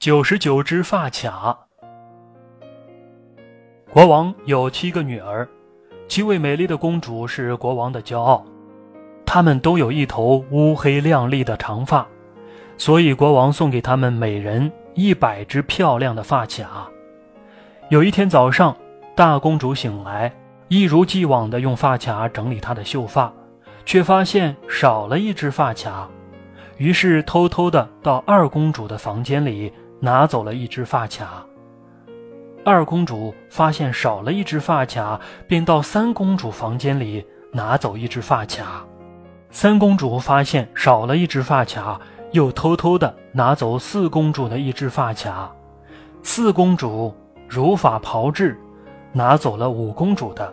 九十九只发卡。国王有七个女儿，七位美丽的公主是国王的骄傲，她们都有一头乌黑亮丽的长发，所以国王送给她们每人一百只漂亮的发卡。有一天早上，大公主醒来，一如既往地用发卡整理她的秀发，却发现少了一只发卡，于是偷偷地到二公主的房间里拿走了一只发卡。二公主发现少了一只发卡，便到三公主房间里拿走一只发卡。三公主发现少了一只发卡，又偷偷的拿走四公主的一只发卡。四公主如法炮制，拿走了五公主的，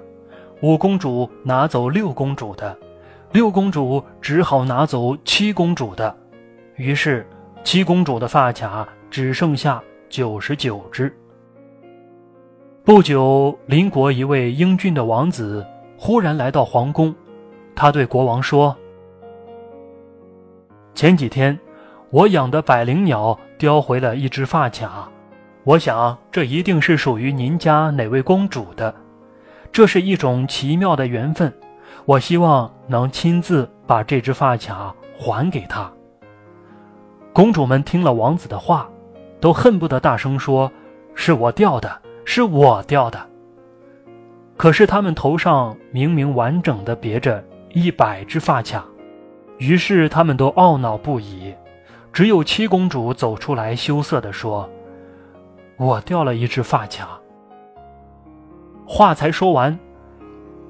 五公主拿走六公主的，六公主只好拿走七公主的。于是，七公主的发卡只剩下九十九只。不久，邻国一位英俊的王子忽然来到皇宫。他对国王说：“前几天，我养的百灵鸟叼回了一只发卡，我想这一定是属于您家哪位公主的。这是一种奇妙的缘分，我希望能亲自把这只发卡还给她。”公主们听了王子的话，都恨不得大声说：“是我掉的。”是我掉的，可是他们头上明明完整的别着一百只发卡，于是他们都懊恼不已。只有七公主走出来，羞涩地说：“我掉了一只发卡。”话才说完，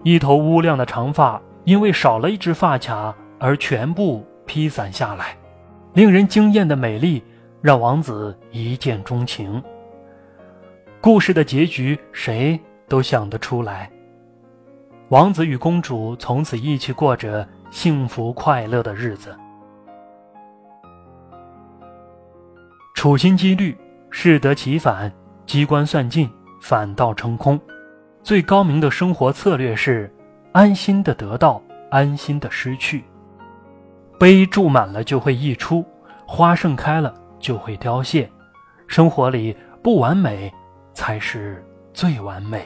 一头乌亮的长发因为少了一只发卡而全部披散下来，令人惊艳的美丽让王子一见钟情。故事的结局谁都想得出来。王子与公主从此一起过着幸福快乐的日子。处心积虑，适得其反；机关算尽，反倒成空。最高明的生活策略是：安心的得到，安心的失去。杯注满了就会溢出，花盛开了就会凋谢。生活里不完美。才是最完美。